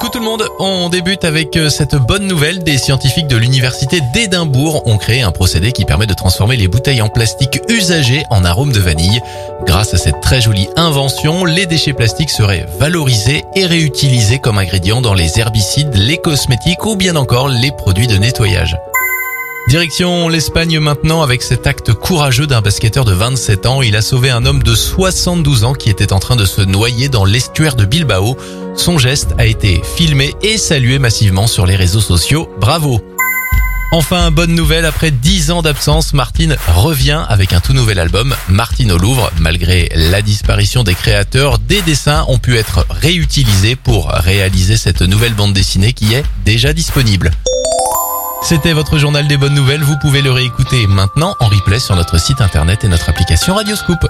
Coucou tout le monde, on débute avec euh, cette bonne nouvelle. Des scientifiques de l'université d'Édimbourg ont créé un procédé qui permet de transformer les bouteilles en plastique usagées en arôme de vanille. Grâce à cette très jolie invention, les déchets plastiques seraient valorisés et réutilisés comme ingrédients dans les herbicides, les cosmétiques ou bien encore les produits de nettoyage. Direction l'Espagne maintenant avec cet acte courageux d'un basketteur de 27 ans. Il a sauvé un homme de 72 ans qui était en train de se noyer dans l'estuaire de Bilbao. Son geste a été filmé et salué massivement sur les réseaux sociaux. Bravo Enfin, bonne nouvelle, après 10 ans d'absence, Martine revient avec un tout nouvel album, Martine au Louvre. Malgré la disparition des créateurs, des dessins ont pu être réutilisés pour réaliser cette nouvelle bande dessinée qui est déjà disponible. C'était votre journal des bonnes nouvelles. Vous pouvez le réécouter maintenant en replay sur notre site internet et notre application Radioscoop.